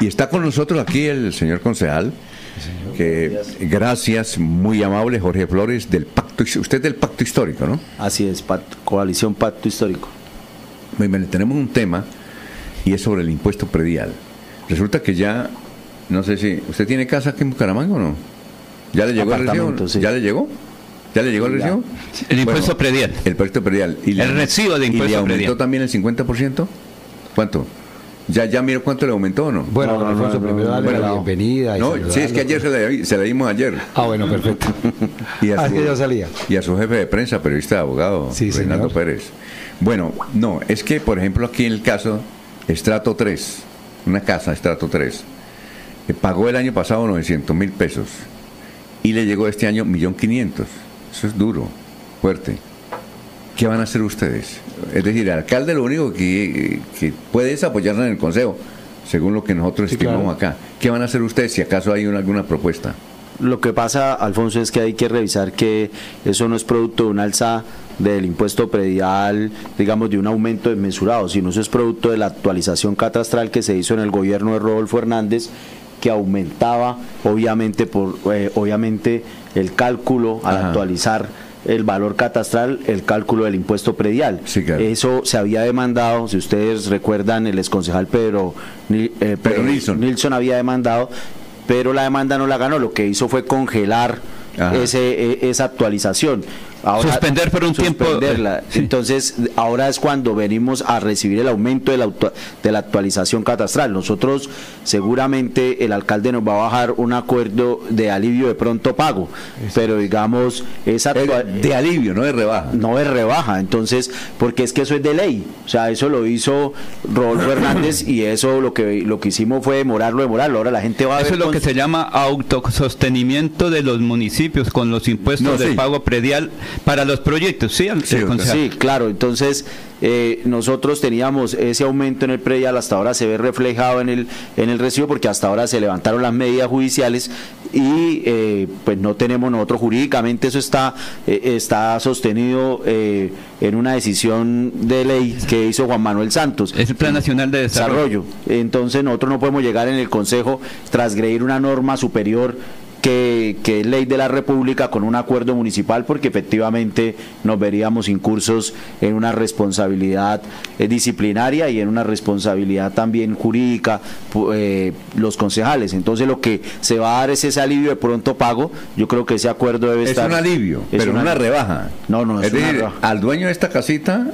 Y está con nosotros aquí el señor concejal, que gracias, muy amable, Jorge Flores, del Pacto, usted del Pacto Histórico, ¿no? Así es, Coalición Pacto Histórico. Bueno, tenemos un tema y es sobre el impuesto predial. Resulta que ya, no sé si, ¿usted tiene casa aquí en Bucaramanga o no? ¿Ya le llegó el recibo? ¿Ya le llegó? ¿Ya le llegó el recibo? El impuesto predial. El impuesto predial. ¿Y el recibo de impuesto ¿Y le aumentó también el 50%? ¿Cuánto? ¿Ya, ya miro cuánto le aumentó o no? Bueno, Alfonso, primero darle la bienvenida. no, sí, es que ayer se la, se dimos ayer. Ah, bueno, perfecto. y a ah, su, que ya salía. Y a su jefe de prensa, periodista abogado, sí, Renato Pérez. Bueno, no, es que, por ejemplo, aquí en el caso, Estrato 3, una casa, Estrato 3, que pagó el año pasado 900 mil pesos y le llegó este año 1.500.000. Eso es duro, fuerte. ¿Qué van a hacer ustedes? Es decir, el alcalde lo único que, puede es apoyarnos en el consejo, según lo que nosotros estimamos acá. ¿Qué van a hacer ustedes si acaso hay alguna propuesta? Lo que pasa, Alfonso, es que hay que revisar que eso no es producto de una alza del impuesto predial, digamos, de un aumento desmesurado, sino eso es producto de la actualización catastral que se hizo en el gobierno de Rodolfo Hernández que aumentaba obviamente por eh, obviamente el cálculo al actualizar el valor catastral, el cálculo del impuesto predial. Eso se había demandado, si ustedes recuerdan, el exconcejal Pedro, eh, Pedro Nilsson. había demandado, pero la demanda no la ganó, lo que hizo fue congelar ese, e, esa actualización. Suspender por un tiempo. Entonces, ahora es cuando venimos a recibir el aumento de la, de la actualización catastral. Nosotros, seguramente, el alcalde nos va a bajar un acuerdo de alivio de pronto pago, pero digamos, esa de alivio, no de rebaja. No de rebaja, entonces, porque es que eso es de ley. O sea, eso lo hizo Rodolfo Hernández y eso lo que, lo que hicimos fue demorarlo, demorarlo. Ahora la gente va a Eso es lo que se llama autosostenimiento de los municipios con los impuestos de pago predial para los proyectos, ¿sí? Sí, claro. Entonces, eh, nosotros teníamos ese aumento en el predial, hasta ahora se ve reflejado en el, en el recibo, porque hasta ahora se levantaron las medidas judiciales y eh, pues no tenemos nosotros jurídicamente, eso está, eh, está sostenido en una decisión de ley que hizo Juan Manuel Santos. Es el Plan Nacional de Desarrollo. Entonces, nosotros no podemos llegar en el Consejo, transgredir una norma superior que, que, ley de la República con un acuerdo municipal porque efectivamente nos veríamos incursos en una responsabilidad eh, disciplinaria y en una responsabilidad también jurídica eh, los concejales. Entonces lo que se va a dar es ese alivio de pronto pago. Yo creo que ese acuerdo debe estar... Es un alivio, pero no una rebaja. No, no, es, decir, al dueño de esta casita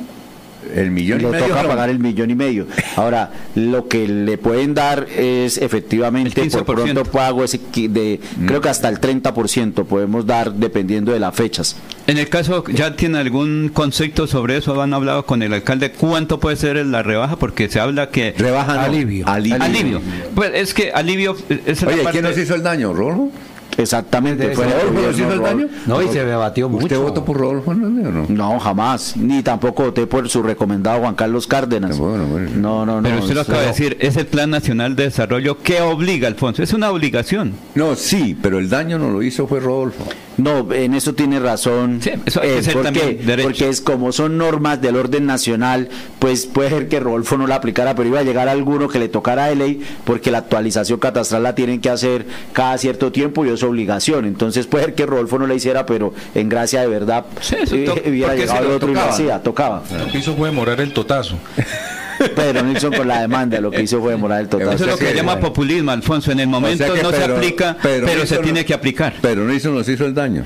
el millón y medio. toca pagar el millón y medio. Ahora, lo que le pueden dar es efectivamente por pronto pago ese de, mm. creo que hasta el 30% podemos dar dependiendo de las fechas. En el caso, ¿ya tiene algún concepto sobre eso? ¿Han hablado con el alcalde? ¿Cuánto puede ser la rebaja? Porque se habla que... Rebaja alivio. alivio. Pues es que alivio... Es Oye, ¿quién nos hizo el daño, Rolo? Exactamente. ¿Fue Rodolfo el daño? No, y se debatió mucho. ¿Usted votó por Rodolfo Hernández o no? No, jamás. Ni tampoco voté por su recomendado Juan Carlos Cárdenas. Bueno, bueno. No, no, no. Pero usted lo acaba de decir, es el Plan Nacional de Desarrollo que obliga, Alfonso. Es una obligación. No, sí, pero el daño no lo hizo fue Rodolfo. No, en eso tiene razón. Sí, eso hay que porque, porque es como son normas del orden nacional, pues puede ser que Rodolfo no la aplicara, pero iba a llegar alguno que le tocara de ley, porque la actualización catastral la tienen que hacer cada cierto tiempo y es obligación. Entonces puede ser que Rodolfo no la hiciera, pero en gracia de verdad sí, eh, hubiera llegado otro tocaba. y lo hacía, tocaba. Lo que hizo fue demorar el totazo. Pedro Nilsson con la demanda lo que hizo fue demorar el total. Eso es lo que se llama populismo, Alfonso. En el momento no se aplica, pero, se tiene que aplicar. Pero Nilsson nos hizo el daño.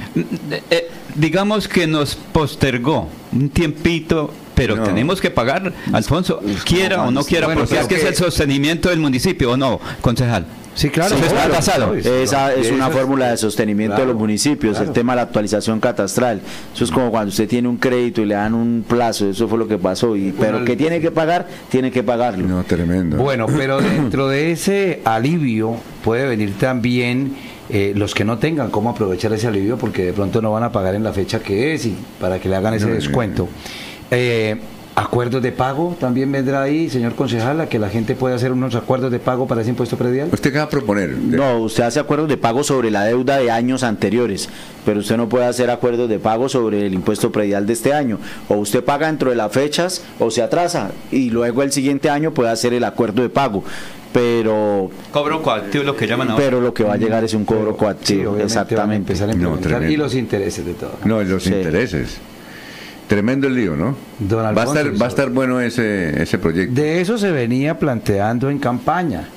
Eh, eh, digamos que nos postergó un tiempito pero tenemos que pagar, Alfonso, quiera o no quiera, porque es que es el sostenimiento del municipio, ¿o no, concejal? Sí, claro. Esa es una fórmula de sostenimiento de los municipios, el tema de la actualización catastral. Eso es como cuando usted tiene un crédito y le dan un plazo, eso fue lo que pasó. Y, pero que tiene que pagar, tiene que pagarlo. No, tremendo. Bueno, pero dentro de ese alivio puede venir también eh, los que no tengan cómo aprovechar ese alivio porque de pronto no van a pagar en la fecha que es y para que le hagan ese descuento. Eh, ¿Acuerdos de pago también vendrá ahí, señor concejal, a que la gente pueda hacer unos acuerdos de pago para ese impuesto predial? ¿Usted qué va a proponer? No, usted hace acuerdos de pago sobre la deuda de años anteriores, pero usted no puede hacer acuerdos de pago sobre el impuesto predial de este año. O usted paga dentro de las fechas o se atrasa y luego el siguiente año puede hacer el acuerdo de pago. pero cobro coactivo lo que llaman ahora. pero lo que va a llegar es un cobro coactivo exactamente y los intereses de todo no los intereses Tremendo el lío, ¿no? va, a estar, va a estar bueno ese, ese proyecto. De eso se venía planteando en campaña.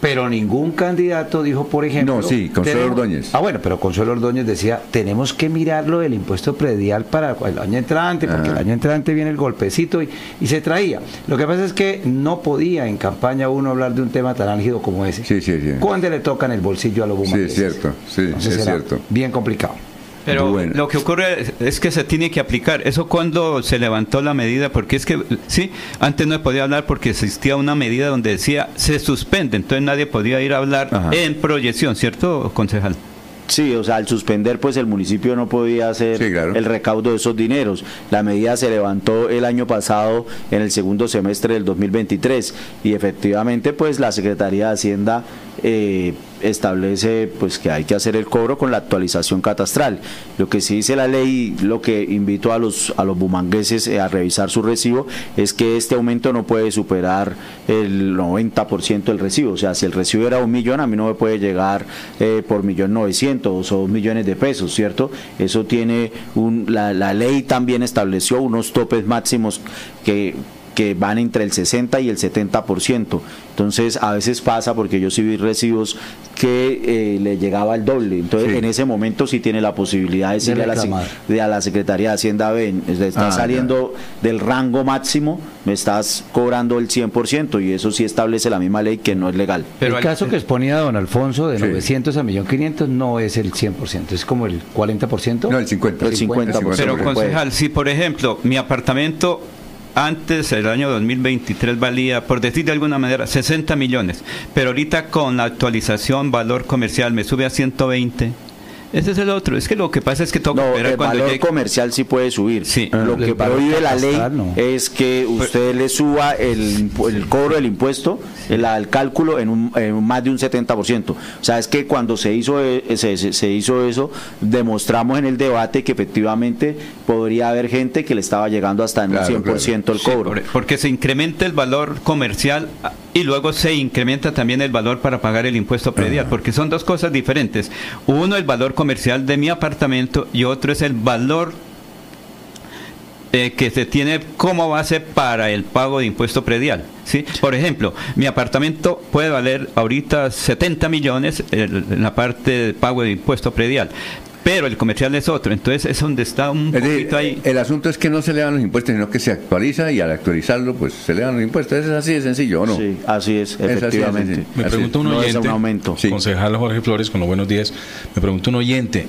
Pero ningún candidato dijo, por ejemplo. No, sí, Consuelo Ordóñez. Ah, bueno, pero Consuelo Ordóñez decía: tenemos que mirarlo del impuesto predial para el año entrante, porque el año entrante viene el golpecito y, y, se traía. Lo que pasa es que no podía en campaña uno hablar de un tema tan álgido como ese. Sí, sí, sí. Cuando le tocan el bolsillo a los bumangueses. Sí, es cierto. Sí, es cierto. Bien complicado. Pero lo que ocurre es que se tiene que aplicar. Eso cuando se levantó la medida, porque es que, sí, antes no se podía hablar porque existía una medida donde decía se suspende, entonces nadie podía ir a hablar en proyección, ¿cierto, concejal? Sí, o sea, al suspender, pues el municipio no podía hacer el recaudo de esos dineros. La medida se levantó el año pasado en el segundo semestre del 2023 y efectivamente, pues la Secretaría de Hacienda eh, establece pues que hay que hacer el cobro con la actualización catastral. Lo que sí dice la ley, lo que invito a los a los bumangueses eh, a revisar su recibo es que este aumento no puede superar el 90% del recibo. O sea, si el recibo era un millón, a mí no me puede llegar eh, por millón novecientos o dos millones de pesos, ¿cierto? Eso tiene un, la, la ley también estableció unos topes máximos que que van entre el 60 y el 70%. Entonces, a veces pasa, porque yo sí vi recibos que eh, le llegaba el doble. Entonces, en ese momento sí tiene la posibilidad de decirle a, la, a la Secretaría de Hacienda, ven, estás ah, saliendo del rango máximo, me estás cobrando el 100% y eso sí establece la misma ley que no es legal. Pero el caso que exponía don Alfonso de 900 a 1.500 no es el 100%, es como el 40%. No, el 50%. El 50%. Pero concejal, si por ejemplo mi apartamento antes, el año 2023 valía, por decir de alguna manera, 60 millones, pero ahorita con la actualización valor comercial me sube a 120 ese es el otro. Es que lo que pasa es que toca no, el valor comercial sí puede subir. Sí. Lo que prohíbe la ley es que usted le suba el, el cobro del impuesto, el, el cálculo en, un, en, más de un 70%. O sea, es que cuando se hizo, eh, se, se, hizo eso, demostramos en el debate que efectivamente podría haber gente que le estaba llegando hasta en un 100% el cobro. porque se incrementa el valor comercial y luego se incrementa también el valor para pagar el impuesto predial, porque son dos cosas diferentes. Uno, el valor comercial de mi apartamento y otro es el valor eh, que se tiene como base para el pago de impuesto predial. ¿sí? Por ejemplo, mi apartamento puede valer ahorita 70 millones en la parte de pago de impuesto predial, pero el comercial es otro. Entonces es donde está un poquito ahí. El asunto es que no se le dan los impuestos, sino que se actualiza y al actualizarlo, pues se le dan los impuestos. Es así de sencillo, ¿o no? Sí, así es, efectivamente. Me pregunta un oyente, un aumento. concejal Jorge Flores, con los buenos días, me pregunta un oyente,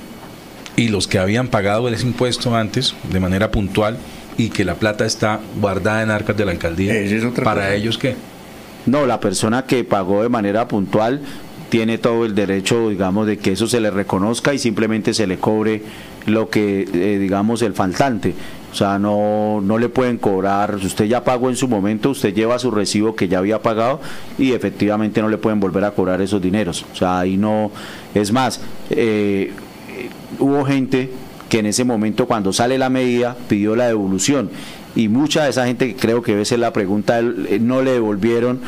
¿y los que habían pagado ese impuesto antes, de manera puntual, y que la plata está guardada en arcas de la alcaldía, ¿para ellos qué? No, la persona que pagó de manera puntual tiene todo el derecho, digamos, de que eso se le reconozca y simplemente se le cobre lo que, eh, digamos, el faltante. O sea, no, no le pueden cobrar, si usted ya pagó en su momento, usted lleva su recibo que ya había pagado y efectivamente no le pueden volver a cobrar esos dineros. O sea, ahí no, es más, eh, hubo gente que en ese momento cuando sale la medida pidió la devolución y mucha de esa gente, creo que a veces la pregunta, eh, no le devolvieron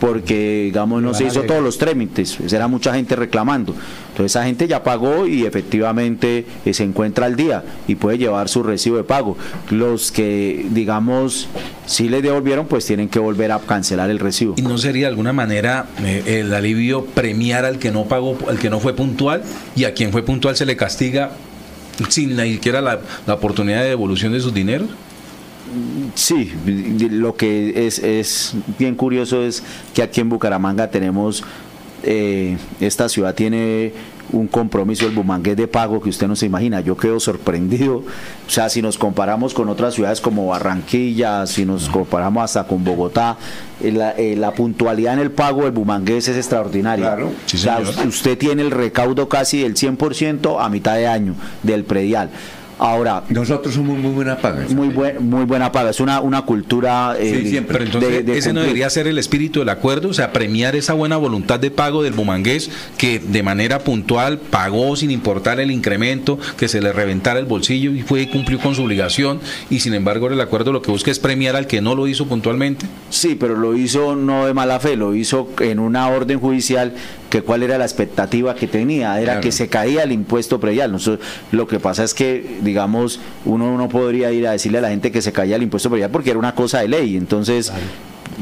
porque digamos no se hizo todos los trámites, era mucha gente reclamando. Entonces esa gente ya pagó y efectivamente eh, se encuentra al día y puede llevar su recibo de pago. Los que digamos sí le devolvieron pues tienen que volver a cancelar el recibo. ¿Y no sería de alguna manera eh, el alivio premiar al que no pagó, al que no fue puntual y a quien fue puntual se le castiga sin ni siquiera la, la oportunidad de devolución de sus dineros? Sí, lo que es, es bien curioso es que aquí en Bucaramanga tenemos, eh, esta ciudad tiene un compromiso, el bumangués de pago que usted no se imagina. Yo quedo sorprendido. O sea, si nos comparamos con otras ciudades como Barranquilla, si nos comparamos hasta con Bogotá, eh, la, eh, la puntualidad en el pago del bumangués es extraordinaria. Claro. usted tiene el recaudo casi del 100% a mitad de año del predial. Ahora, nosotros somos muy buena paga. Muy, muy buena paga, es una, una cultura. Eh, sí, siempre. Pero entonces, ese no debería ser el espíritu del acuerdo, o sea, premiar esa buena voluntad de pago del bumangués que de manera puntual pagó sin importar el incremento, que se le reventara el bolsillo y fue cumplió con su obligación, y sin embargo, el acuerdo lo que busca es premiar al que no lo hizo puntualmente. Sí, pero lo hizo no de mala fe, lo hizo en una orden judicial que cuál era la expectativa que tenía, era que se caía el impuesto predial. lo que pasa es que, digamos, uno no podría ir a decirle a la gente que se caía el impuesto predial porque era una cosa de ley. Entonces,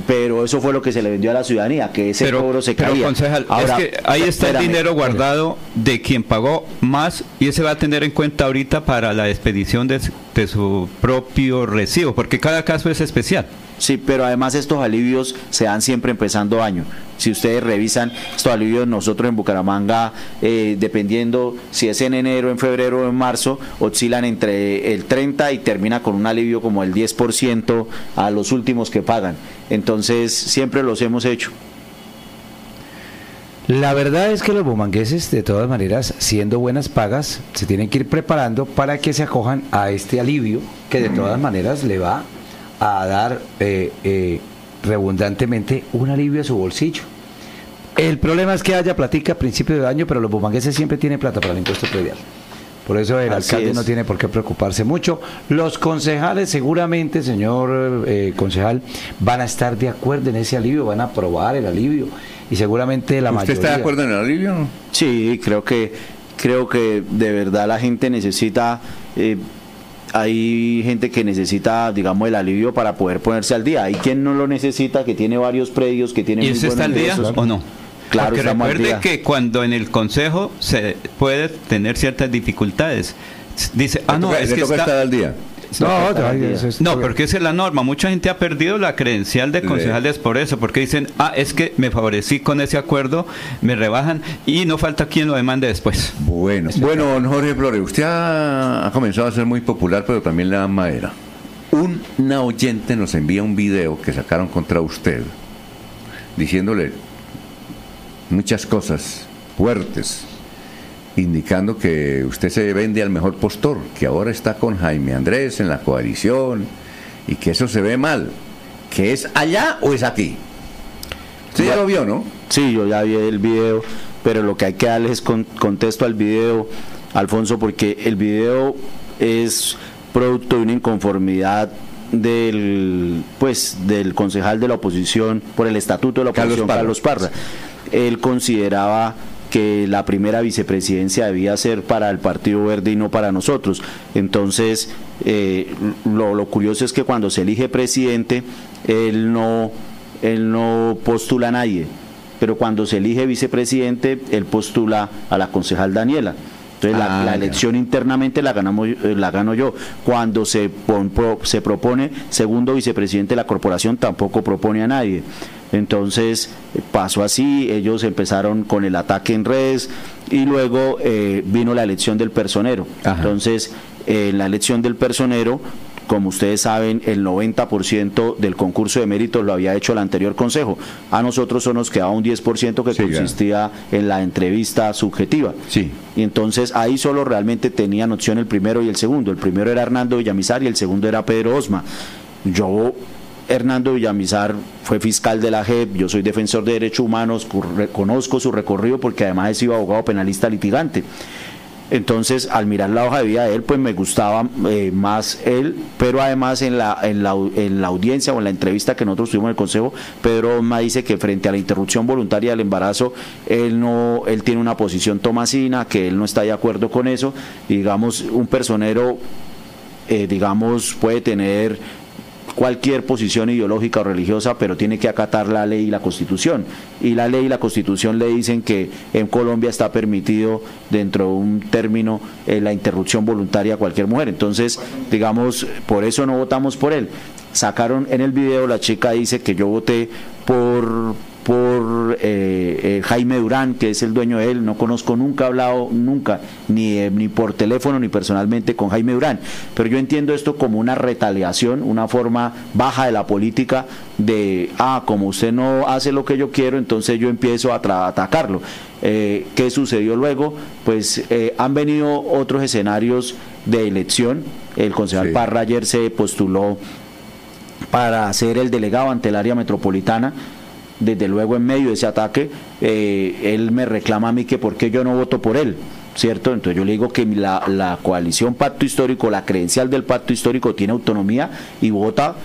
pero eso fue lo que se le vendió a la ciudadanía, que ese cobro se caía. Ahora, es que ahí está el dinero guardado de quien pagó más y ese va a tener en cuenta ahorita para la expedición de, de su propio recibo, porque cada caso es especial. Sí, pero además estos alivios se dan siempre empezando año. Si ustedes revisan estos alivios, nosotros en Bucaramanga, eh, dependiendo si es en enero, en febrero o en marzo, oscilan entre el 30 y termina con un alivio como el 10% a los últimos que pagan. Entonces, siempre los hemos hecho. La verdad es que los bumangueses, de todas maneras, siendo buenas pagas, se tienen que ir preparando para que se acojan a este alivio que de todas maneras le va a dar eh, eh, redundantemente un alivio a su bolsillo. El problema es que haya platica a principio de año, pero los bumangueses siempre tienen plata para el impuesto predial. Por eso el alcalde no tiene por qué preocuparse mucho. Los concejales seguramente, señor eh, concejal, van a estar de acuerdo en ese alivio, van a aprobar el alivio y seguramente la mayoría... ¿Usted está de acuerdo en el alivio? Sí, creo que creo que de verdad la gente necesita eh, hay gente que necesita, digamos, el alivio para poder ponerse al día. Hay quien no lo necesita, que tiene varios predios, que tiene... ¿Y usted está al día o no? Claro, Porque recuerde que cuando en el consejo se puede tener ciertas dificultades, dice, ah, no, es que está... estar al día. No, no, porque esa es la norma. Mucha gente ha perdido la credencial de concejales por eso, porque dicen, ah, es que me favorecí con ese acuerdo, me rebajan y no falta quien lo demande después. Bueno, bueno, Jorge Flores, usted ha, comenzado a ser muy popular, pero también le dan madera. Una oyente nos envía un video que sacaron contra usted, diciéndole muchas cosas fuertes indicando que usted se vende al mejor postor, que ahora está con Jaime Andrés en la coalición y que eso se ve mal. ¿Que es allá o es aquí? Usted ya lo vio, ¿no? Sí, yo ya vi el video, pero lo que hay que darle es contexto al video, Alfonso, porque el video es producto de una inconformidad del pues del concejal de la oposición por el estatuto de la oposición Carlos Parra. Él consideraba que la primera vicepresidencia debía ser para el Partido Verde y no para nosotros. Entonces, eh, lo, curioso es que cuando se elige presidente, él no, él no postula a nadie, pero cuando se elige vicepresidente, él postula a la concejal Daniela. Entonces la, ah, elección internamente la ganamos eh, la gano yo. Cuando se, se propone segundo vicepresidente de la corporación tampoco propone a nadie. Entonces pasó así, ellos empezaron con el ataque en redes y luego eh, vino la elección del personero. Entonces, en la elección del personero, como ustedes saben, el 90% del concurso de méritos lo había hecho el anterior consejo. A nosotros solo nos quedaba un 10% que consistía en la entrevista subjetiva. Sí. Y entonces ahí solo realmente tenían opción el primero y el segundo. El primero era Hernando Villamizar y el segundo era Pedro Osma. Yo Hernando Villamizar fue fiscal de la JEP, yo soy defensor de derechos humanos, conozco su recorrido porque además he sido abogado penalista litigante. Entonces, al mirar la hoja de vida de él, pues me gustaba eh, más él, pero además en la, en, la, en la audiencia o en la entrevista que nosotros tuvimos en el Consejo, Pedro Osma dice que frente a la interrupción voluntaria del embarazo, él no, él tiene una posición tomasina, que él no está de acuerdo con eso. digamos, un personero, eh, digamos, puede tener cualquier posición ideológica o religiosa, pero tiene que acatar la ley y la constitución. Y la ley y la constitución le dicen que en Colombia está permitido dentro de un término eh, la interrupción voluntaria a cualquier mujer. Entonces, digamos, por eso no votamos por él. Sacaron en el video, la chica dice que yo voté por por eh, eh, Jaime Durán, que es el dueño de él. No conozco, nunca he hablado, nunca, ni, eh, ni por teléfono ni personalmente con Jaime Durán. Pero yo entiendo esto como una retaliación, una forma baja de la política de, ah, como usted no hace lo que yo quiero, entonces yo empiezo a, atacarlo. ¿Qué sucedió luego? Pues han venido otros escenarios de elección. El concejal Parra ayer se postuló para ser el delegado ante el área metropolitana. Desde luego en medio de ese ataque, eh, él me reclama a mí que por qué yo no voto por él. ¿cierto? Entonces yo le digo que la, la, coalición pacto histórico, la credencial del pacto histórico tiene autonomía y vota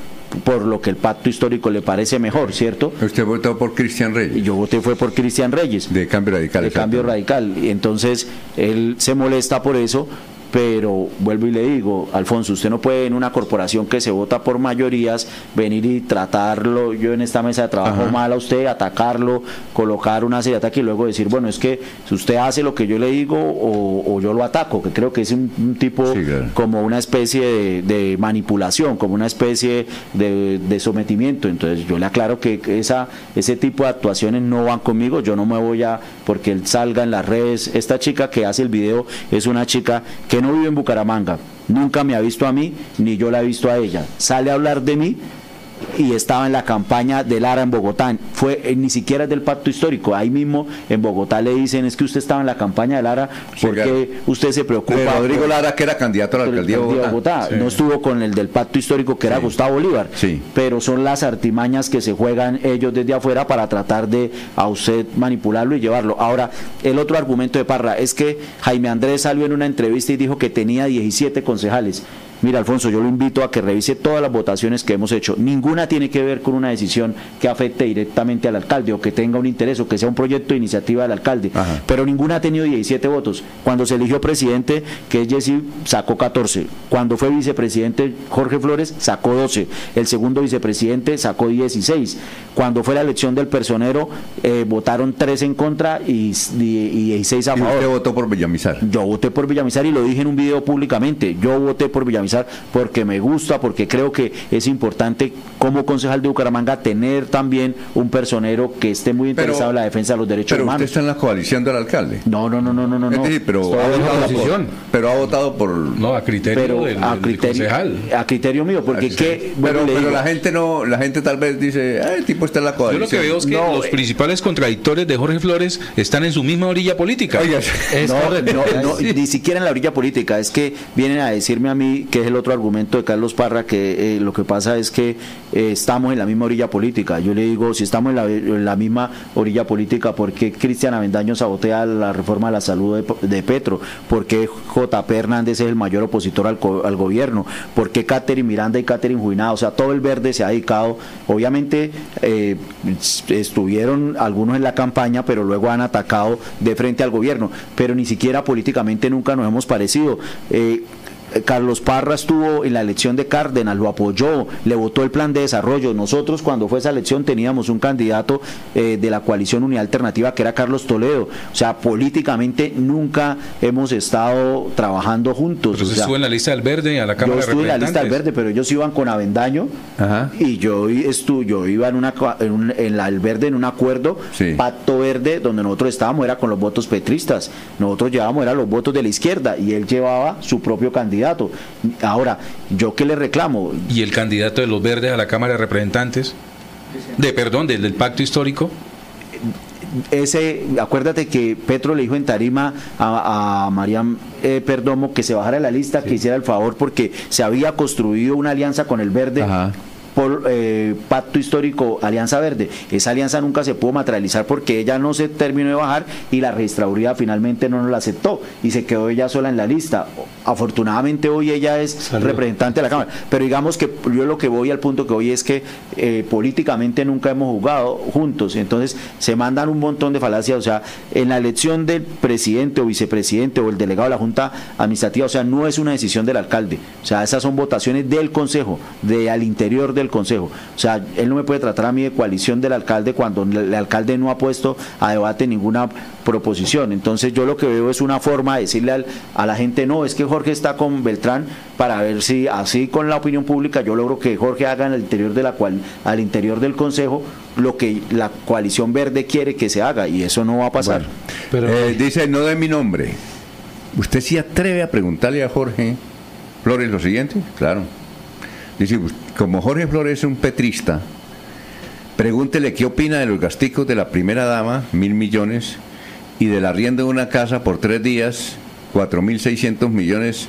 por lo que el pacto histórico le parece mejor, ¿cierto? Usted votó por Cristian Reyes. Yo voté fue por Cristian Reyes. De Cambio Radical. De Cambio Radical. Y entonces él se molesta por eso pero vuelvo y le digo, Alfonso, usted no puede en una corporación que se vota por mayorías venir y tratarlo, yo en esta mesa de trabajo mal a usted, atacarlo, colocar una serie de ataques y luego decir, bueno, es que si usted hace lo que yo le digo o, yo lo ataco, que creo que es un, tipo como una especie de, manipulación, como una especie de, sometimiento. Entonces yo le aclaro que esa, ese tipo de actuaciones no van conmigo, yo no me voy a, porque él salga en las redes, esta chica que hace el video es una chica que no vive en Bucaramanga, nunca me ha visto a mí, ni yo la he visto a ella. Sale a hablar de mí y estaba en la campaña de Lara en Bogotá. Fue eh, ni siquiera es del pacto histórico. Ahí mismo en Bogotá le dicen es que usted estaba en la campaña de Lara porque usted se preocupa. Rodrigo Lara que era candidato a la alcaldía de Bogotá. No estuvo con el del pacto histórico que era Gustavo Bolívar. Pero son las artimañas que se juegan ellos desde afuera para tratar de a usted manipularlo y llevarlo. Ahora, el otro argumento de Parra es que Jaime Andrés salió en una entrevista y dijo que tenía 17 concejales. Mira, Alfonso, yo lo invito a que revise todas las votaciones que hemos hecho. Ninguna tiene que ver con una decisión que afecte directamente al alcalde o que tenga un interés o que sea un proyecto de iniciativa del alcalde. Pero ninguna ha tenido 17 votos. Cuando se eligió presidente, que es Jesse, sacó 14. Cuando fue vicepresidente, Jorge Flores sacó 12. El segundo vicepresidente sacó 16. Cuando fue la elección del personero, eh, votaron 3 en contra y, 16 a favor. ¿Y usted votó por Villamizar? Yo voté por Villamizar y lo dije en un video públicamente. Yo voté por Villamizar porque me gusta, porque creo que es importante como concejal de Bucaramanga tener también un personero que esté muy interesado en la defensa de los derechos pero humanos. Pero usted está en la coalición del alcalde. No, no, no, no, no, no. pero, ha votado por, pero ha votado por no a criterio del, a criterio, concejal. A criterio mío, porque que, pero, pero la gente no, la gente tal vez dice, el tipo está en la coalición. Yo lo que veo es que los eh, principales contradictores de Jorge Flores están en su misma orilla política. no, ni siquiera en la orilla política, es que vienen a decirme a mí que es el otro argumento de Carlos Parra, que eh, lo que pasa es que eh, estamos en la misma orilla política. Yo le digo, si estamos en la, misma orilla política, ¿por qué Cristian Avendaño sabotea la reforma de la salud de, Petro? ¿Por qué JP Hernández es el mayor opositor al, gobierno? ¿Por qué Catherine Miranda y Catherine Juinada? O sea, todo el verde se ha dedicado, obviamente eh, estuvieron algunos en la campaña, pero luego han atacado de frente al gobierno, pero ni siquiera políticamente nunca nos hemos parecido. Eh, Carlos Parra estuvo en la elección de Cárdenas, lo apoyó, le votó el plan de desarrollo. Nosotros cuando fue esa elección teníamos un candidato eh, de la coalición Unidad Alternativa que era Carlos Toledo. O sea, políticamente nunca hemos estado trabajando juntos. Pero estuvo en la lista del Verde a la Cámara yo estuve en la lista del Verde, pero ellos iban con Avendaño y yo, estuve, yo iba en, una, en, la, el Verde en un acuerdo, pacto verde, donde nosotros estábamos, era con los votos petristas. Nosotros llevábamos, era los votos de la izquierda y él llevaba su propio candidato Ahora, ¿yo qué le reclamo? ¿Y el candidato de los verdes a la Cámara de Representantes? De, perdón, del, del pacto histórico ese, acuérdate que Petro le dijo en Tarima a, a Mariam eh, Perdomo que se bajara la lista, que hiciera el favor porque se había construido una alianza con el Verde por eh, pacto histórico Alianza Verde. Esa alianza nunca se pudo materializar porque ella no se terminó de bajar y la registraduría finalmente no nos la aceptó y se quedó ella sola en la lista. Afortunadamente hoy ella es representante de la Cámara. Pero digamos que yo lo que voy al punto que hoy es que eh, políticamente nunca hemos jugado juntos. Entonces se mandan un montón de falacias. O sea, en la elección del presidente o vicepresidente o el delegado de la Junta Administrativa, o sea, no es una decisión del alcalde. O sea, esas son votaciones del Consejo, de al interior del Consejo. O sea, él no me puede tratar a mí de coalición del alcalde cuando el alcalde no ha puesto a debate ninguna proposición. Entonces yo lo que veo es una forma de decirle a la gente, no, es que Jorge está con Beltrán para ver si así con la opinión pública yo logro que Jorge haga en el interior de la cual, al interior del Consejo lo que la coalición verde quiere que se haga y eso no va a pasar. pero, eh, dice, no de mi nombre. ¿Usted sí atreve a preguntarle a Jorge Flores lo siguiente? Claro. Dice, como Jorge Flores es un petrista, pregúntele qué opina de los gasticos de la primera dama, mil millones, y de la rienda de una casa por tres días, cuatro mil seiscientos millones,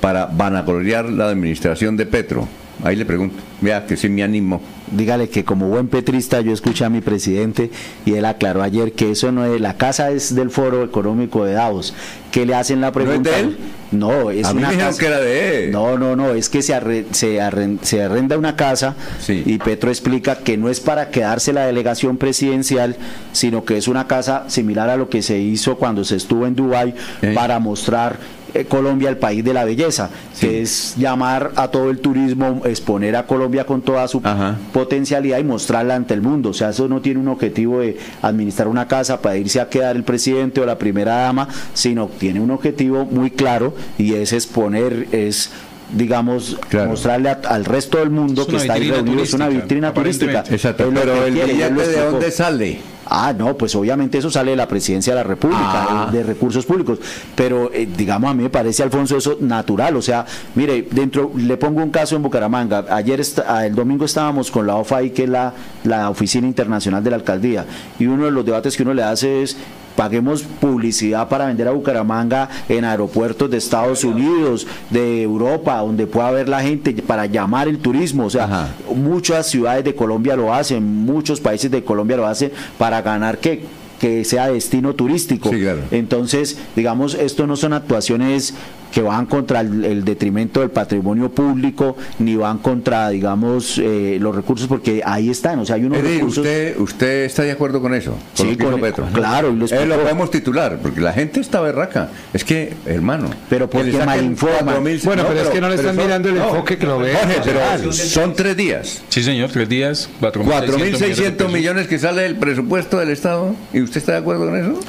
para vanagloriar la administración de Petro? Ahí le pregunto, vea que sí me animo. Dígale que como buen petrista yo escuché a mi presidente y él aclaró ayer que eso no es, la casa es del Foro Económico de Davos. que le hacen la pregunta? ¿No es de él? No, es a mí una me casa. que era de él. No, no, no, es que se, se, se, arrenda una casa sí. y Petro explica que no es para quedarse la delegación presidencial, sino que es una casa similar a lo que se hizo cuando se estuvo en Dubái ¿Eh? para mostrar eh, Colombia el país de la belleza, Sí. que es llamar a todo el turismo, exponer a Colombia con toda su Ajá. potencialidad y mostrarla ante el mundo. O sea, eso no tiene un objetivo de administrar una casa para irse a quedar el presidente o la primera dama, sino tiene un objetivo muy claro y es exponer, es digamos, Claro. mostrarle a- al resto del mundo Es que está ahí reunido, es una vitrina turística. Exacto, pero el billete de dónde sale. Ah, no, pues obviamente eso sale de la presidencia de la República, Ah. de, de recursos públicos. Pero, eh, digamos, a mí me parece, Alfonso, eso natural. O sea, mire, dentro, le pongo un caso en Bucaramanga. Ayer, esta- ah, el domingo estábamos con la OFAI, que es la, la Oficina Internacional de la Alcaldía. Y uno de los debates que uno le hace es paguemos publicidad para vender a Bucaramanga en aeropuertos de Estados Unidos, de Europa, donde pueda ver la gente para llamar el turismo. O sea, Ajá. muchas ciudades de Colombia lo hacen, muchos países de Colombia lo hacen para ganar que que sea destino turístico. Sí, claro. Entonces, digamos, esto no son actuaciones que van contra el, el detrimento del patrimonio público, ni van contra, digamos, eh, los recursos, porque ahí están, o sea, hay unos Es decir, recursos... usted, ¿Usted está de acuerdo con eso? Con Sí, lo que hizo con- Petro. claro, y lo Eh, lo podemos titular, porque la gente está berraca. Es que, hermano. Pero porque saquen malinforman. 4.000 Bueno, pero es que no le están son- mirando el enfoque que lo ve pero son tres días. Sí, señor, tres días, 4.600 millones que sale del presupuesto del Estado. ¿Y usted está de acuerdo con eso?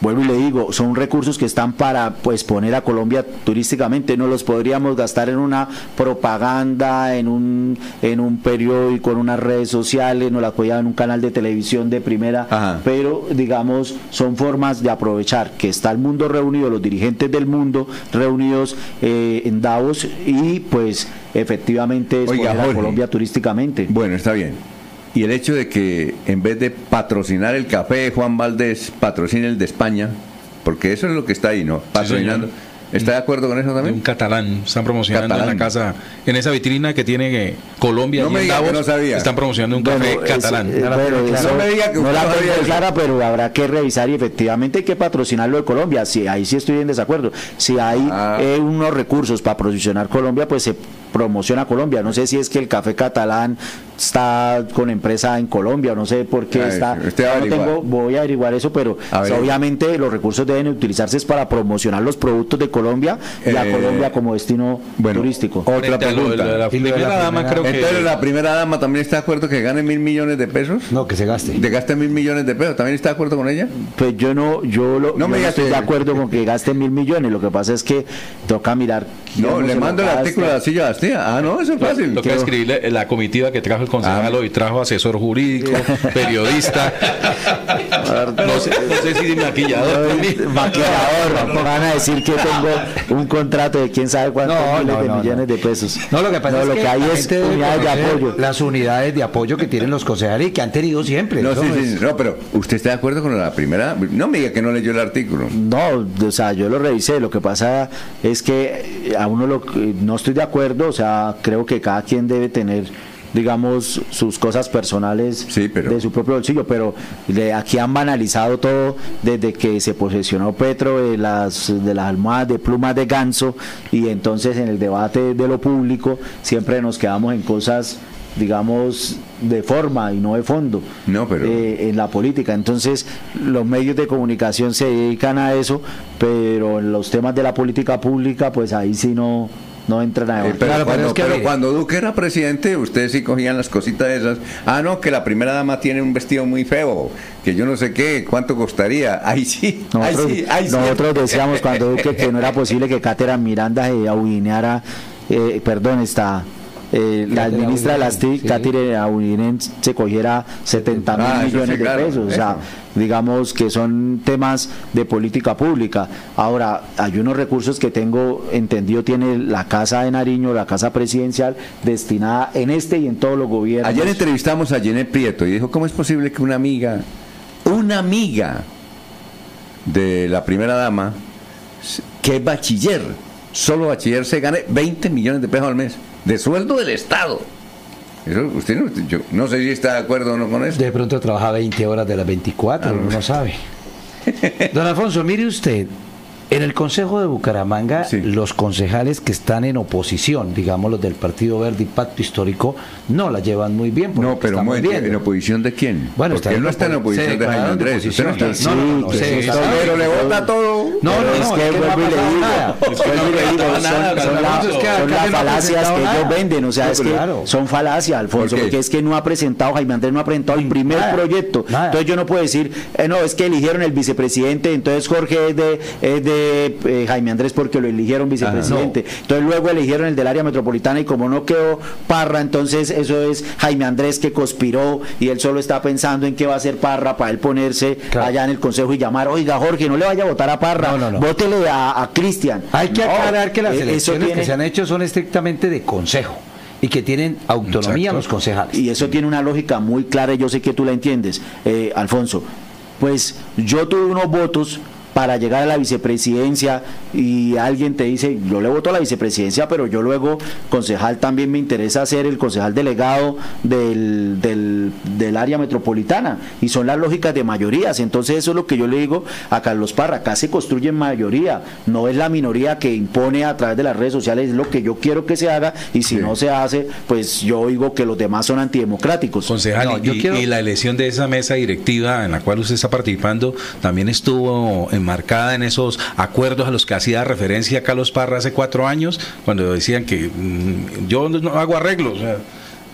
Vuelvo y le digo, son recursos que están para pues poner a Colombia turísticamente, no los podríamos gastar en una propaganda, en un en un periódico, en unas redes sociales, no las podía en un canal de televisión de primera, Ajá. pero digamos son formas de aprovechar que está el mundo reunido, los dirigentes del mundo reunidos eh, en Davos y pues efectivamente es Oiga, poner a Jorge. Colombia turísticamente. Bueno, está bien. Y el hecho de que en vez de patrocinar el café Juan Valdés, patrocine el de España, porque eso es lo que está ahí, ¿no? Patrocinando. señor. ¿Está de acuerdo con eso De un también? catalán, están promocionando Catalán. en la casa, en esa vitrina que tiene eh, Colombia, No allí me que no sabía. están promocionando un café Bueno, es- catalán. eh, bueno, No me diga que no usted la no sabía clara, pero habrá que revisar y efectivamente hay que patrocinarlo de Colombia. Si ahí sí estoy en desacuerdo. Si hay Ah. eh, unos recursos para posicionar Colombia, pues se promociona Colombia. No sé si es que el café catalán está con empresa en Colombia, no sé por qué está. usted no tengo, voy a averiguar eso, pero obviamente los recursos deben utilizarse es para promocionar los productos de Colombia y a Eh, Colombia como destino bueno, turístico. otra pregunta. la primera la dama, que... Entonces la primera dama también está de acuerdo que gane mil millones de pesos. No, que se gaste. De gaste mil millones de pesos. ¿También está de acuerdo con ella? Pues yo no, yo, lo, No yo me estoy de acuerdo con que gaste mil millones. Lo que pasa es que toca mirar. No, le mando el artículo de la silla de Astilla. Ah, no, eso es fácil. Toca escribirle la comitiva que trajo el concejal Ah. hoy, trajo asesor jurídico, periodista, no sé, no sé si maquillador también. Maquillador, van a decir que tengo un contrato de quién sabe cuántos No, miles no, de no, millones no. de pesos. No, lo que pasa No, es lo que, que hay es unidades de apoyo. Las unidades de apoyo que tienen los concejales y que han tenido siempre. No, sí, no sí, no, pero ¿usted está de acuerdo con la primera? No me diga que no leyó el artículo. No, o sea, yo lo revisé. Lo que pasa es que a uno lo, que- no estoy de acuerdo. O sea, creo que cada quien debe tener, digamos, sus cosas personales Sí, pero- de su propio bolsillo. Pero de aquí han banalizado todo desde que se posesionó Petro de las, de las almohadas de plumas de ganso. Y entonces en el debate de lo público siempre nos quedamos en cosas digamos de forma y no de fondo No, pero- Eh, en la política. Entonces, los medios de comunicación se dedican a eso, pero en los temas de la política pública, pues ahí sí no, no entran a Eh, pero Claro, pero cuando, es que pero mire. cuando Duque era presidente, ustedes sí cogían las cositas esas. Ah, no, que la primera dama tiene un vestido muy feo, que yo no sé qué, cuánto costaría. Ahí sí, ahí Nosotros, sí, ahí sí. nosotros decíamos cuando Duque que no era posible que Cátera Miranda se abuineara, eh, perdón, está... eh, la Cátera ministra de las Auninen, TIC, Auninen, se cogiera 70 mil Ah, sí, millones de pesos. O sea, digamos que son temas de política pública. Ahora, hay unos recursos que tengo entendido, tiene la Casa de Nariño, la Casa Presidencial, destinada en este y en todos los gobiernos. Ayer entrevistamos a Jeanette Prieto y dijo, ¿cómo es posible que una amiga, una amiga de la primera dama, que es bachiller, solo bachiller se gane 20 millones de pesos al mes de sueldo del Estado. Eso, usted no, yo no sé si está de acuerdo o no con eso. De pronto trabaja 20 horas de las 24, ah, uno no sabe. Don Alfonso, mire usted, en el Consejo de Bucaramanga, los concejales que están en oposición, digamos los del Partido Verde y Pacto Histórico, no la llevan muy bien. No, pero muy bien. ¿en oposición de quién? Bueno, Porque él no está en oposición de Jaime Andrés. Usted no está. No, no, no. Pero le vota todo. No, no, es que vuelvo y le digo. Son las falacias que ellos venden. O sea, es que son falacias, Alfonso. Porque es que no ha presentado, Jaime Andrés no ha presentado el primer proyecto. Entonces yo no puedo decir, eh, no, es que eligieron el vicepresidente, entonces Jorge es de eh, Jaime Andrés porque lo eligieron vicepresidente. Entonces luego eligieron el del área metropolitana y como no quedó Parra, entonces eso es Jaime Andrés que conspiró y él solo está pensando en qué va a hacer Parra para él ponerse allá en el consejo y llamar, oiga Jorge, no le vaya a votar a Parra, no, vótele a, Cristian. Hay que aclarar que las eh, elecciones que se han hecho son estrictamente de consejo y que tienen autonomía los concejales. Y eso tiene una lógica muy clara y yo sé que tú la entiendes, eh, Alfonso. Pues yo tuve unos votos para llegar a la vicepresidencia y alguien te dice, yo le voto a la vicepresidencia, pero yo luego, concejal, también me interesa ser el concejal delegado del, del, área metropolitana. Y son las lógicas de mayorías. Entonces eso es lo que yo le digo a Carlos Parra. Acá se construye mayoría, no es la minoría que impone a través de las redes sociales, es lo que yo quiero que se haga y si no se hace, pues yo digo que los demás son antidemocráticos. Concejal, y, y la elección de esa mesa directiva en la cual usted está participando también estuvo en marcada en esos acuerdos a los que hacía referencia Carlos Parra hace cuatro años, cuando decían que mm, yo no hago arreglos,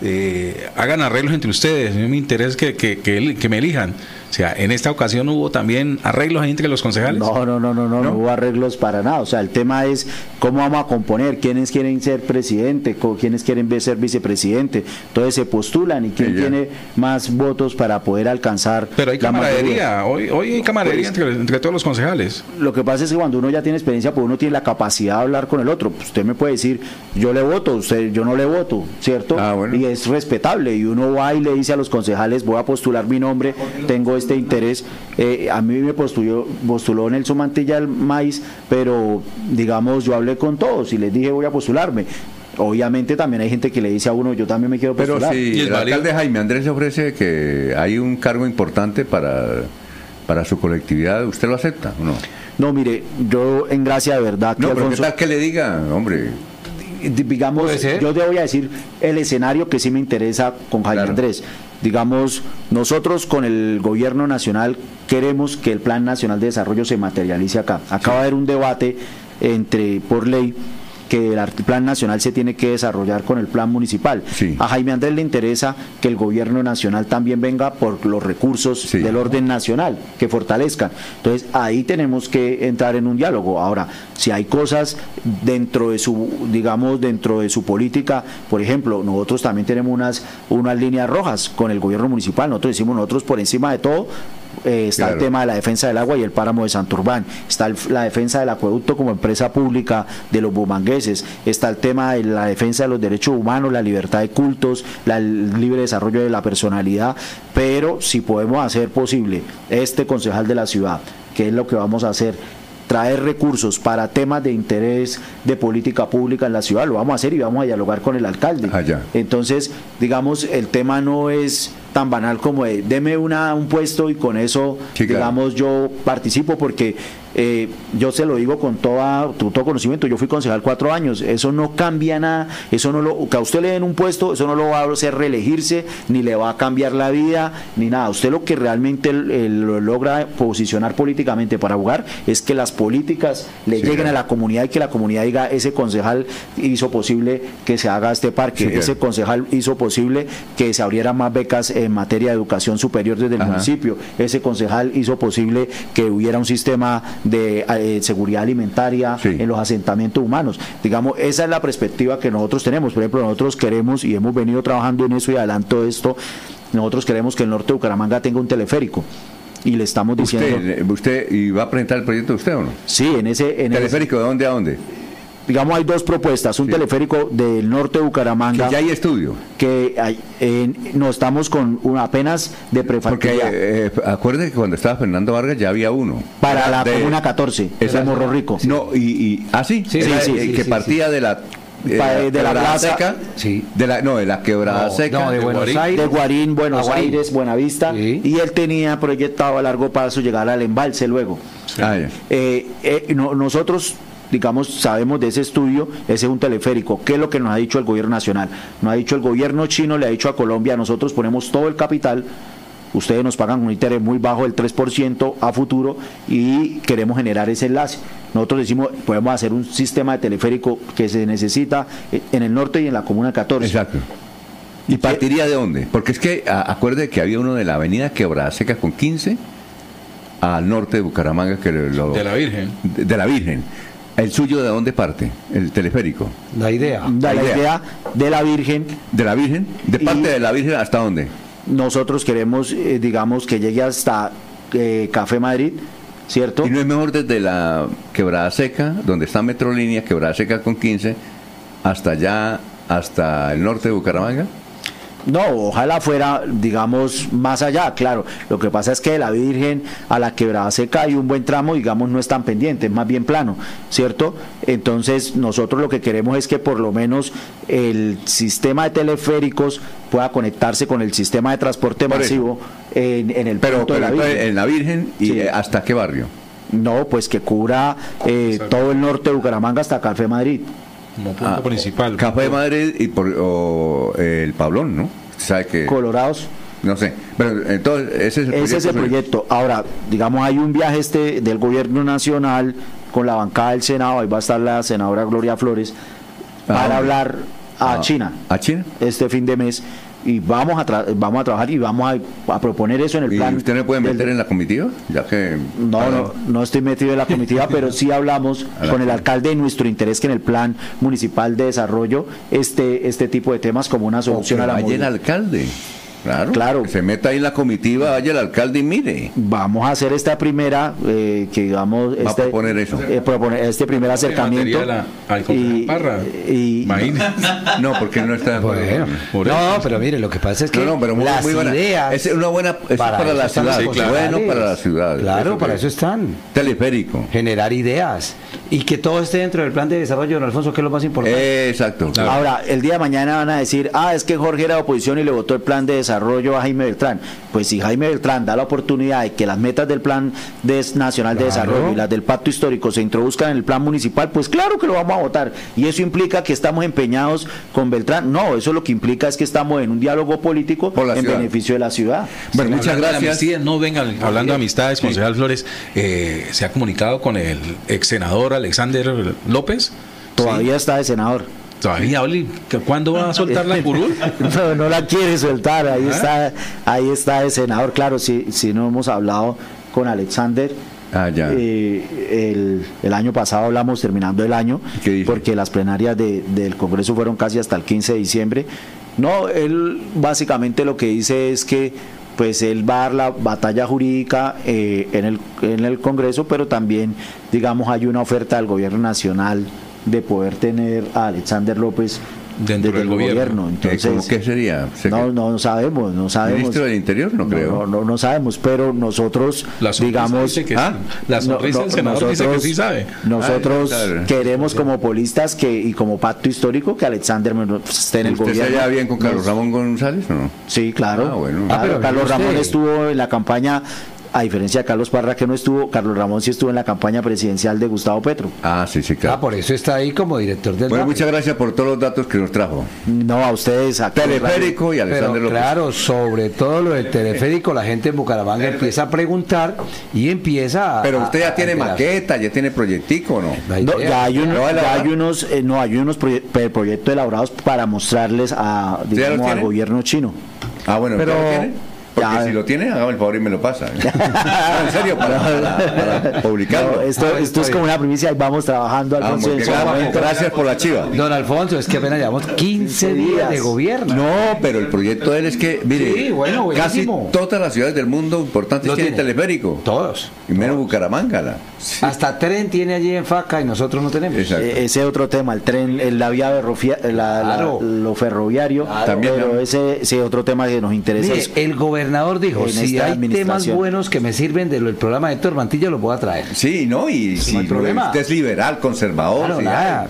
eh, hagan arreglos entre ustedes, mí me interesa que, que, que me elijan. O sea, en esta ocasión hubo también arreglos entre los concejales. No, no, no, no, no, no, hubo arreglos para nada. O sea, el tema es cómo vamos a componer, quiénes quieren ser presidente, quiénes quieren ser vicepresidente. Entonces se postulan y quién tiene más votos para poder alcanzar. Pero hay camaradería, hoy, hoy hay camaradería pues, entre, todos los concejales. Lo que pasa es que cuando uno ya tiene experiencia, pues uno tiene la capacidad de hablar con el otro. Pues usted me puede decir, yo le voto, usted, yo no le voto, ¿cierto? Ah, y es respetable. Y uno va y le dice a los concejales, voy a postular mi nombre, tengo este interés. Eh, a mí me postuló, postuló Nelson Mantilla el maíz, pero digamos, yo hablé con todos y les dije voy a postularme. Obviamente también hay gente que le dice a uno, yo también me quiero postular. Pero si el, alcalde Jaime Andrés le ofrece que hay un cargo importante para, para su colectividad, ¿usted lo acepta o no? No, mire, yo en gracia de verdad. no, pero ¿qué tal que le diga, hombre? digamos, yo te voy a decir el escenario que sí me interesa con Jaime Andrés digamos, nosotros con el gobierno nacional queremos que el Plan Nacional de Desarrollo se materialice acá. Acaba de haber un debate entre, por ley, que el plan nacional se tiene que desarrollar con el plan municipal. A Jaime Andrés le interesa que el gobierno nacional también venga por los recursos del orden nacional, que fortalezcan. Entonces ahí tenemos que entrar en un diálogo. Ahora, si hay cosas dentro de su, digamos, dentro de su política, por ejemplo, nosotros también tenemos unas, unas líneas rojas con el gobierno municipal. Nosotros decimos, nosotros por encima de todo eh, está el tema de la defensa del agua y el páramo de Santurbán, está la defensa del acueducto como empresa pública de los bumangueses, está el tema de la defensa de los derechos humanos, la libertad de cultos, el libre desarrollo de la personalidad, pero si podemos hacer posible este concejal de la ciudad, que es lo que vamos a hacer, traer recursos para temas de interés de política pública en la ciudad, lo vamos a hacer y vamos a dialogar con el alcalde. Allá. Entonces, digamos, el tema no es tan banal como de deme una, un puesto y con eso, digamos, yo participo porque eh, yo se lo digo con toda, todo conocimiento, yo fui concejal cuatro años, eso no cambia nada, eso no lo, que a usted le den un puesto, eso no lo va a hacer reelegirse, ni le va a cambiar la vida, ni nada. Usted lo que realmente lo logra posicionar políticamente para jugar es que las políticas le lleguen a la comunidad y que la comunidad diga, ese concejal hizo posible que se haga este parque, ese concejal hizo posible que se abrieran más becas en materia de educación superior desde el municipio, ese concejal hizo posible que hubiera un sistema de eh, seguridad alimentaria en los asentamientos humanos. Digamos, esa es la perspectiva que nosotros tenemos. Por ejemplo, nosotros queremos y hemos venido trabajando en eso y adelanto esto, nosotros queremos que el norte de Bucaramanga tenga un teleférico y le estamos diciendo. ¿Usted, usted y va a presentar el proyecto usted o no? Sí, en ese. En ¿Teleférico de dónde a dónde? Digamos, hay dos propuestas. Un teleférico del norte de Bucaramanga. Que ya hay estudio. Que hay, no estamos con una apenas de prefactoría. Porque eh, acuérdense que cuando estaba Fernando Vargas ya había uno. Para la Comuna 14, ese Morro Rico. No, y, y ah, sí, sí, sí, que partía de la eh, de la plaza seca, sí. de la no de la quebrada seca de, Buenos Aires, de Guarín Buenos Aires Buenavista y él tenía proyectado a largo plazo llegar al embalse luego ah, eh, eh, nosotros digamos, sabemos de ese estudio, ese es un teleférico. ¿Qué es lo que nos ha dicho el gobierno nacional? Nos ha dicho el gobierno chino, le ha dicho a Colombia, nosotros ponemos todo el capital, ustedes nos pagan un interés muy bajo del 3% a futuro y queremos generar ese enlace. Nosotros decimos, podemos hacer un sistema de teleférico que se necesita en el norte y en la Comuna 14. Exacto. ¿Y partiría de dónde? Porque es que acuerde que había uno de la avenida Quebrada Seca con 15 al norte de Bucaramanga que lo, de la Virgen. de la Virgen ¿El suyo de dónde parte? ¿El teleférico? La idea. La, idea. de la Virgen. ¿De la Virgen? ¿De parte de la Virgen hasta dónde? Nosotros queremos, eh, digamos, que llegue hasta eh, Café Madrid, ¿cierto? ¿Y no es mejor desde la Quebrada Seca, donde está Metrolínea, Quebrada Seca con 15, hasta allá, hasta el norte de Bucaramanga? No, ojalá fuera, digamos, más allá, claro. Lo que pasa es que la Virgen a la quebrada seca hay un buen tramo, digamos, no es tan pendiente, es más bien plano, ¿cierto? Entonces, nosotros lo que queremos es que por lo menos el sistema de teleféricos pueda conectarse con el sistema de transporte masivo en, el pero, de la Virgen. En la Virgen, ¿y hasta qué barrio? No, pues que cubra eh, todo el norte de Bucaramanga hasta Café Madrid como punto ah, principal. Café de Madrid y por, el Pablón, ¿no? ¿Sabe que Colorados. No sé, pero entonces ese es el proyecto. Ese es el proyecto. Ahora, digamos, hay un viaje este del gobierno nacional con la bancada del Senado, ahí va a estar la senadora Gloria Flores, para hablar a China. ¿A China? Este fin de mes y vamos a vamos a trabajar y vamos a, proponer eso en el plan. ¿Y usted no puede meter en la comitiva? Ya que no, no, no estoy metido en la comitiva, pero sí hablamos con el alcalde de nuestro interés que en el plan municipal de desarrollo este este tipo de temas como una solución a la el alcalde. Claro, claro. Que se meta ahí en la comitiva, vaya el alcalde y mire. Vamos a hacer esta primera, eh, que digamos, este, a proponer eso. Eh, este primer acercamiento. y, y, no, porque no está. Bueno, no, pero mire, lo que pasa es que no, pero muy, las buena, ideas es una buena es para, la ciudad, bueno para la ciudad. Claro, para eso están. Teleférico. Generar ideas y que todo esté dentro del plan de desarrollo, don Alfonso, que es lo más importante. exacto. Ahora, el día de mañana van a decir, ah, es que Jorge era de oposición y le votó el plan de desarrollo a Jaime Beltrán. Pues si Jaime Beltrán da la oportunidad de que las metas del plan nacional de desarrollo y las del pacto histórico se introduzcan en el plan municipal, pues claro que lo vamos a votar. Y eso implica que estamos empeñados con Beltrán. No, eso lo que implica es que estamos en un diálogo político en beneficio de la ciudad. Bueno, muchas gracias. no vengan hablando de amistades, concejal Flores, eh, se ha comunicado con el ex senador Alexander López. Todavía está de senador. Todavía, Oli, ¿cuándo va a soltar la curul? no, no la quiere soltar, ahí ¿Ah? está, ahí está de senador. Claro, si, si no hemos hablado con Alexander. Ah, ya. Eh, el, año pasado hablamos terminando el año, porque las plenarias del Congreso fueron casi hasta el 15 de diciembre. No, él básicamente lo que dice es que pues él va a dar la batalla jurídica eh, en, el, en el Congreso, pero también, digamos, hay una oferta del gobierno nacional de poder tener a Alexander López dentro del gobierno. Entonces, ¿Qué sería? No, no sabemos, no sabemos. Ministro del Interior, no creo. No, no, sabemos, pero nosotros, digamos, que ¿ah? la sorpresa del senador nosotros, dice que sí sabe. Nosotros queremos como polistas que y como pacto histórico que Alexander esté en el gobierno. ¿Usted se bien con Carlos Ramón González o no? Sí, claro. Ah, bueno. Ah, pero Carlos Ramón estuvo en la campaña a diferencia de Carlos Parra que no estuvo, Carlos Ramón sí estuvo en la campaña presidencial de Gustavo Petro. Ah, sí, sí, claro. Ah, por eso está ahí como director del Bueno, muchas gracias por todos los datos que nos trajo. No, a ustedes. A teleférico y Alexander López. Claro, sobre todo lo del teleférico, la gente en Bucaramanga empieza a preguntar y empieza a, Pero usted ya tiene maqueta, ya tiene proyectico, ¿no? no ya hay, unos, eh, no, hay unos proyectos elaborados para mostrarles a, digamos, al gobierno chino. Ah, bueno, pero Porque si lo tiene, hágame el favor y me lo pasa. en serio, para, publicarlo. esto, esto es como una primicia y vamos trabajando, Alfonso. gracias por la chiva. Don Alfonso, es que apenas llevamos 15 días de gobierno. No, pero el proyecto de él es que, mire, casi todas las ciudades del mundo importantes tienen teleférico. Todos. Y menos Bucaramanga. Hasta tren tiene allí en Faca y nosotros no tenemos. E-, ese otro tema, el tren, la vía la, lo ferroviario. También, pero ese, ese otro tema que nos interesa. el gobernador dijo, si hay temas buenos que me sirven del programa de Héctor Mantilla, lo puedo traer. Sí, ¿no? Y si usted es liberal, conservador,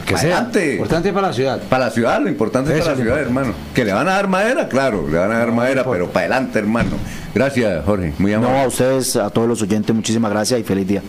que sea. Importante para la ciudad. Para la ciudad, lo importante es para la ciudad, hermano. Que le van a dar madera, claro, le van a dar madera, pero para adelante, hermano. Gracias, Jorge. Muy amable. No, a ustedes, a todos los oyentes, muchísimas gracias y feliz día.